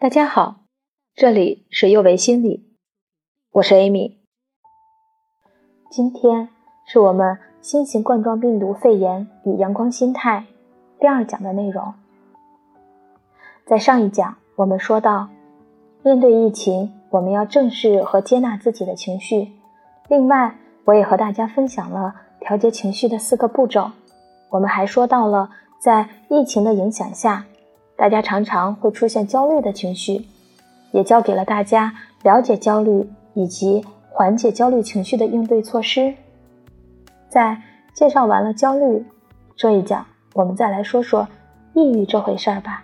大家好，这里是幼维心理，我是 Amy。今天是我们新型冠状病毒肺炎与阳光心态第二讲的内容。在上一讲，我们说到，面对疫情，我们要正视和接纳自己的情绪。另外，我也和大家分享了调节情绪的四个步骤。我们还说到了，在疫情的影响下。大家常常会出现焦虑的情绪，也教给了大家了解焦虑以及缓解焦虑情绪的应对措施。在介绍完了焦虑这一讲，我们再来说说抑郁这回事儿吧。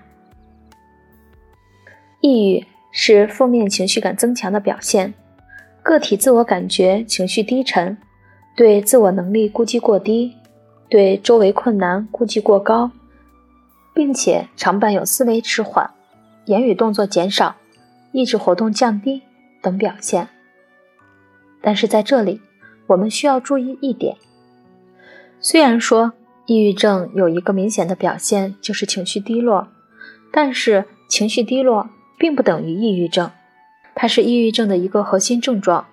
抑郁是负面情绪感增强的表现，个体自我感觉情绪低沉，对自我能力估计过低，对周围困难估计过高。并且常伴有思维迟缓、言语动作减少、意志活动降低等表现。但是在这里，我们需要注意一点：虽然说抑郁症有一个明显的表现就是情绪低落，但是情绪低落并不等于抑郁症，它是抑郁症的一个核心症状。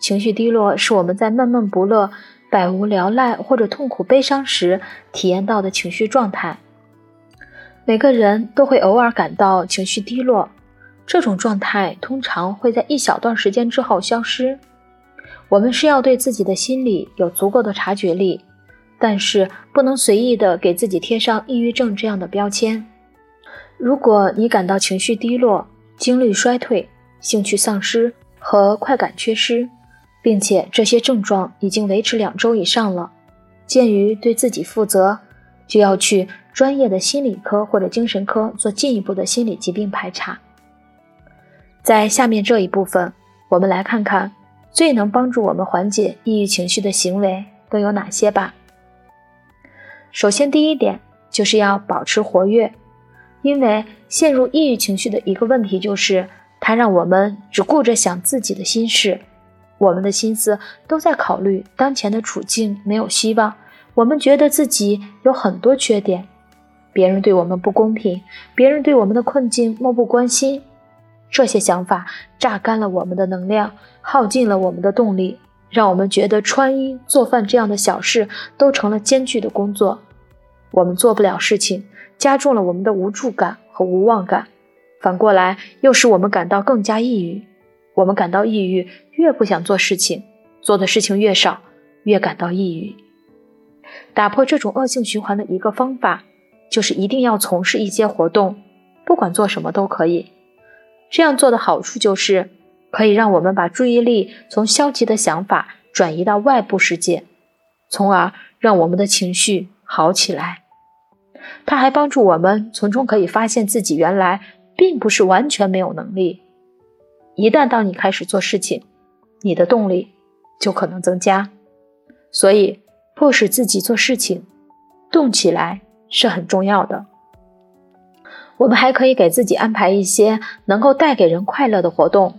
情绪低落是我们在闷闷不乐、百无聊赖或者痛苦悲伤时体验到的情绪状态。每个人都会偶尔感到情绪低落，这种状态通常会在一小段时间之后消失。我们是要对自己的心理有足够的察觉力，但是不能随意的给自己贴上抑郁症这样的标签。如果你感到情绪低落、精力衰退、兴趣丧失和快感缺失，并且这些症状已经维持两周以上了，鉴于对自己负责，就要去。专业的心理科或者精神科做进一步的心理疾病排查。在下面这一部分，我们来看看最能帮助我们缓解抑郁情绪的行为都有哪些吧。首先，第一点就是要保持活跃，因为陷入抑郁情绪的一个问题就是，它让我们只顾着想自己的心事，我们的心思都在考虑当前的处境没有希望，我们觉得自己有很多缺点。别人对我们不公平，别人对我们的困境漠不关心，这些想法榨干了我们的能量，耗尽了我们的动力，让我们觉得穿衣做饭这样的小事都成了艰巨的工作，我们做不了事情，加重了我们的无助感和无望感，反过来又使我们感到更加抑郁。我们感到抑郁，越不想做事情，做的事情越少，越感到抑郁。打破这种恶性循环的一个方法。就是一定要从事一些活动，不管做什么都可以。这样做的好处就是，可以让我们把注意力从消极的想法转移到外部世界，从而让我们的情绪好起来。它还帮助我们从中可以发现自己原来并不是完全没有能力。一旦当你开始做事情，你的动力就可能增加。所以，迫使自己做事情，动起来。是很重要的。我们还可以给自己安排一些能够带给人快乐的活动，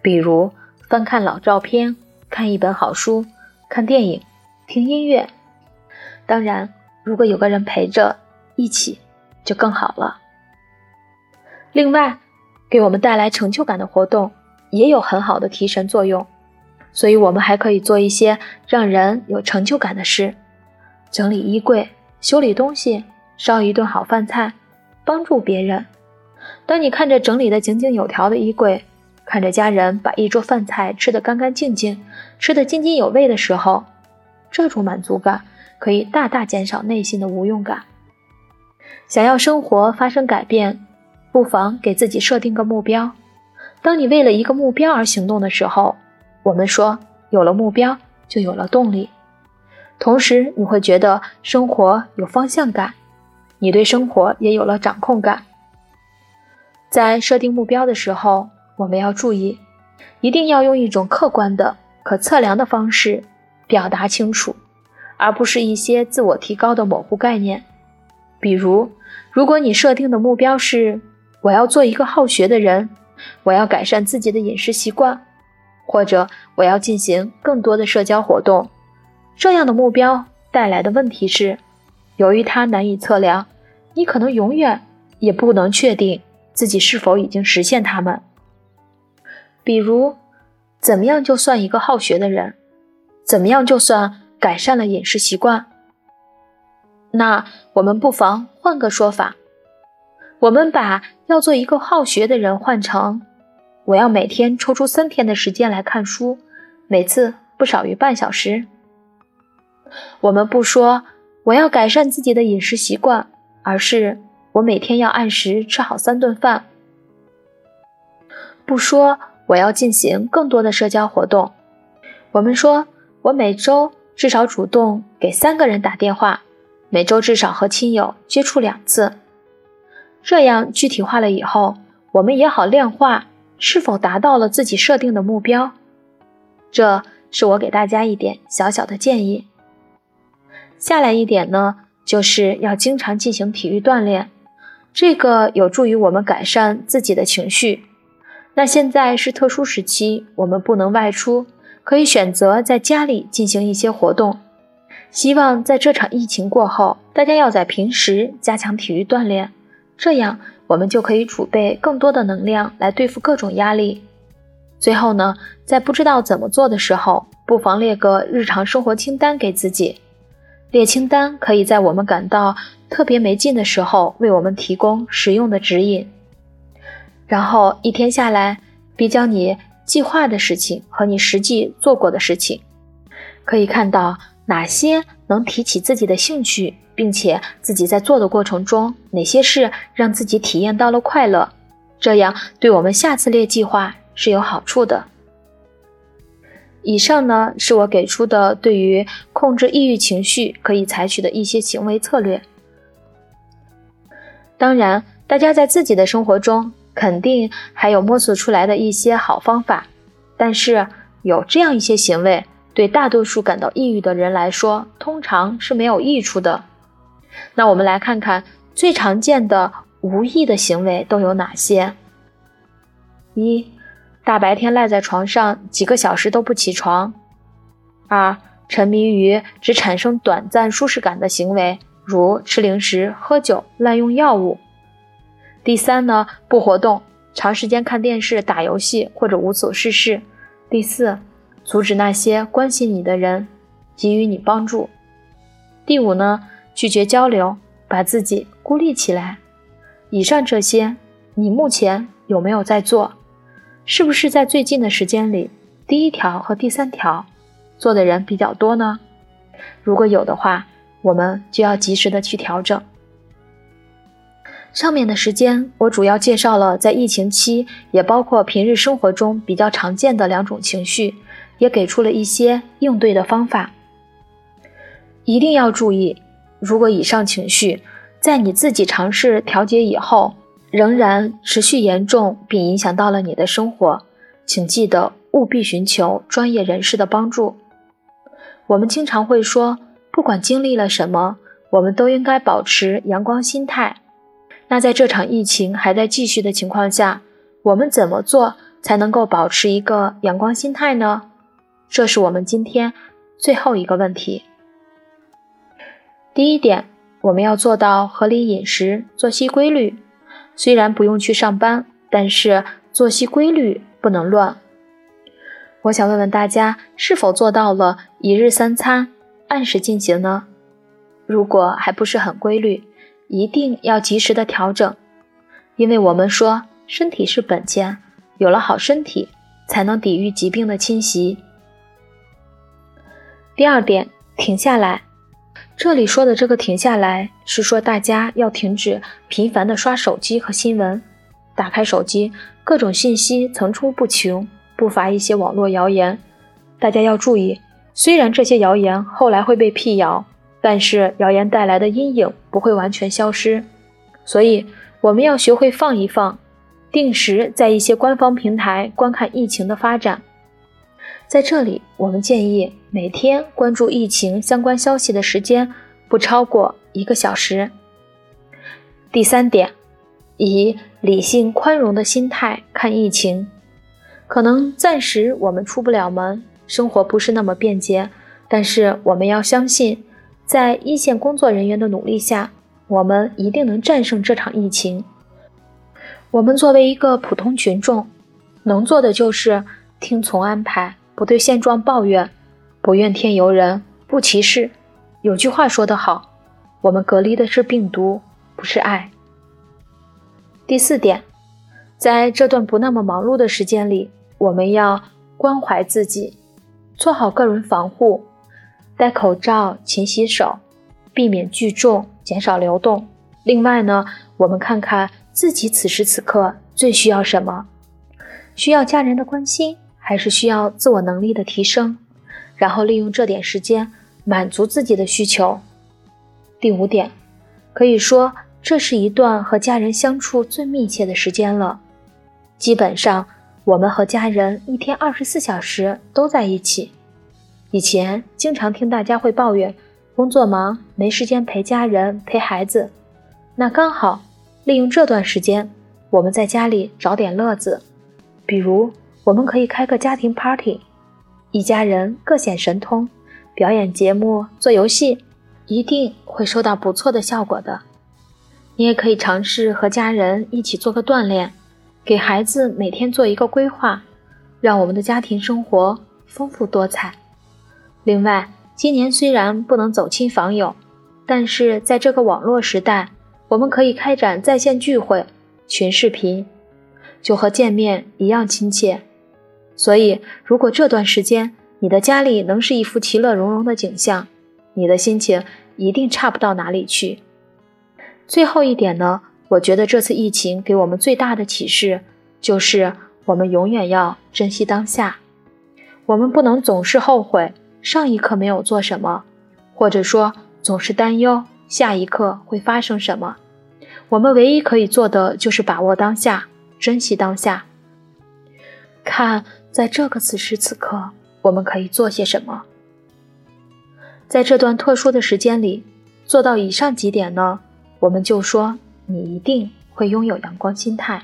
比如翻看老照片、看一本好书、看电影、听音乐。当然，如果有个人陪着一起，就更好了。另外，给我们带来成就感的活动也有很好的提神作用，所以我们还可以做一些让人有成就感的事，整理衣柜。修理东西，烧一顿好饭菜，帮助别人。当你看着整理的井井有条的衣柜，看着家人把一桌饭菜吃得干干净净，吃得津津有味的时候，这种满足感可以大大减少内心的无用感。想要生活发生改变，不妨给自己设定个目标。当你为了一个目标而行动的时候，我们说有了目标就有了动力。同时，你会觉得生活有方向感，你对生活也有了掌控感。在设定目标的时候，我们要注意，一定要用一种客观的、可测量的方式表达清楚，而不是一些自我提高的模糊概念。比如，如果你设定的目标是“我要做一个好学的人”，“我要改善自己的饮食习惯”，或者“我要进行更多的社交活动”。这样的目标带来的问题是，由于它难以测量，你可能永远也不能确定自己是否已经实现它们。比如，怎么样就算一个好学的人？怎么样就算改善了饮食习惯？那我们不妨换个说法，我们把要做一个好学的人换成：我要每天抽出三天的时间来看书，每次不少于半小时。我们不说我要改善自己的饮食习惯，而是我每天要按时吃好三顿饭。不说我要进行更多的社交活动，我们说我每周至少主动给三个人打电话，每周至少和亲友接触两次。这样具体化了以后，我们也好量化是否达到了自己设定的目标。这是我给大家一点小小的建议。下来一点呢，就是要经常进行体育锻炼，这个有助于我们改善自己的情绪。那现在是特殊时期，我们不能外出，可以选择在家里进行一些活动。希望在这场疫情过后，大家要在平时加强体育锻炼，这样我们就可以储备更多的能量来对付各种压力。最后呢，在不知道怎么做的时候，不妨列个日常生活清单给自己。列清单可以在我们感到特别没劲的时候，为我们提供实用的指引。然后一天下来，比较你计划的事情和你实际做过的事情，可以看到哪些能提起自己的兴趣，并且自己在做的过程中，哪些事让自己体验到了快乐，这样对我们下次列计划是有好处的。以上呢是我给出的对于控制抑郁情绪可以采取的一些行为策略。当然，大家在自己的生活中肯定还有摸索出来的一些好方法，但是有这样一些行为，对大多数感到抑郁的人来说，通常是没有益处的。那我们来看看最常见的无益的行为都有哪些。一大白天赖在床上几个小时都不起床。二、沉迷于只产生短暂舒适感的行为，如吃零食、喝酒、滥用药物。第三呢，不活动，长时间看电视、打游戏或者无所事事。第四，阻止那些关心你的人给予你帮助。第五呢，拒绝交流，把自己孤立起来。以上这些，你目前有没有在做？是不是在最近的时间里，第一条和第三条做的人比较多呢？如果有的话，我们就要及时的去调整。上面的时间我主要介绍了在疫情期，也包括平日生活中比较常见的两种情绪，也给出了一些应对的方法。一定要注意，如果以上情绪在你自己尝试调节以后，仍然持续严重，并影响到了你的生活，请记得务必寻求专业人士的帮助。我们经常会说，不管经历了什么，我们都应该保持阳光心态。那在这场疫情还在继续的情况下，我们怎么做才能够保持一个阳光心态呢？这是我们今天最后一个问题。第一点，我们要做到合理饮食，作息规律。虽然不用去上班，但是作息规律不能乱。我想问问大家，是否做到了一日三餐按时进行呢？如果还不是很规律，一定要及时的调整，因为我们说身体是本钱，有了好身体，才能抵御疾病的侵袭。第二点，停下来。这里说的这个停下来，是说大家要停止频繁的刷手机和新闻。打开手机，各种信息层出不穷，不乏一些网络谣言。大家要注意，虽然这些谣言后来会被辟谣，但是谣言带来的阴影不会完全消失。所以，我们要学会放一放，定时在一些官方平台观看疫情的发展。在这里，我们建议每天关注疫情相关消息的时间不超过一个小时。第三点，以理性宽容的心态看疫情。可能暂时我们出不了门，生活不是那么便捷，但是我们要相信，在一线工作人员的努力下，我们一定能战胜这场疫情。我们作为一个普通群众，能做的就是听从安排，不对现状抱怨，不怨天尤人，不歧视。有句话说得好，我们隔离的是病毒，不是爱。第四点，在这段不那么忙碌的时间里，我们要关怀自己，做好个人防护，戴口罩，勤洗手，避免聚众，减少流动。另外呢，我们看看自己此时此刻最需要什么，需要家人的关心，还是需要自我能力的提升？然后利用这点时间。满足自己的需求。第五点，可以说这是一段和家人相处最密切的时间了。基本上，我们和家人一天二十四小时都在一起。以前经常听大家会抱怨工作忙，没时间陪家人、陪孩子。那刚好利用这段时间，我们在家里找点乐子，比如我们可以开个家庭 party，一家人各显神通。表演节目、做游戏，一定会收到不错的效果的。你也可以尝试和家人一起做个锻炼，给孩子每天做一个规划，让我们的家庭生活丰富多彩。另外，今年虽然不能走亲访友，但是在这个网络时代，我们可以开展在线聚会、群视频，就和见面一样亲切。所以，如果这段时间，你的家里能是一幅其乐融融的景象，你的心情一定差不到哪里去。最后一点呢，我觉得这次疫情给我们最大的启示就是，我们永远要珍惜当下。我们不能总是后悔上一刻没有做什么，或者说总是担忧下一刻会发生什么。我们唯一可以做的就是把握当下，珍惜当下。看，在这个此时此刻。我们可以做些什么？在这段特殊的时间里，做到以上几点呢？我们就说你一定会拥有阳光心态。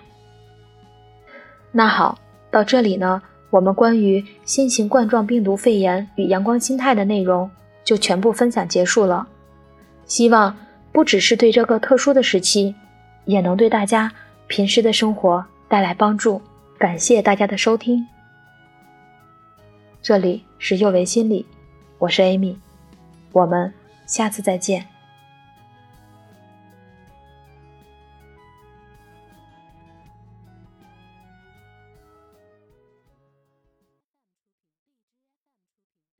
那好，到这里呢，我们关于新型冠状病毒肺炎与阳光心态的内容就全部分享结束了。希望不只是对这个特殊的时期，也能对大家平时的生活带来帮助。感谢大家的收听。这里是幼为心理，我是 Amy，我们下次再见。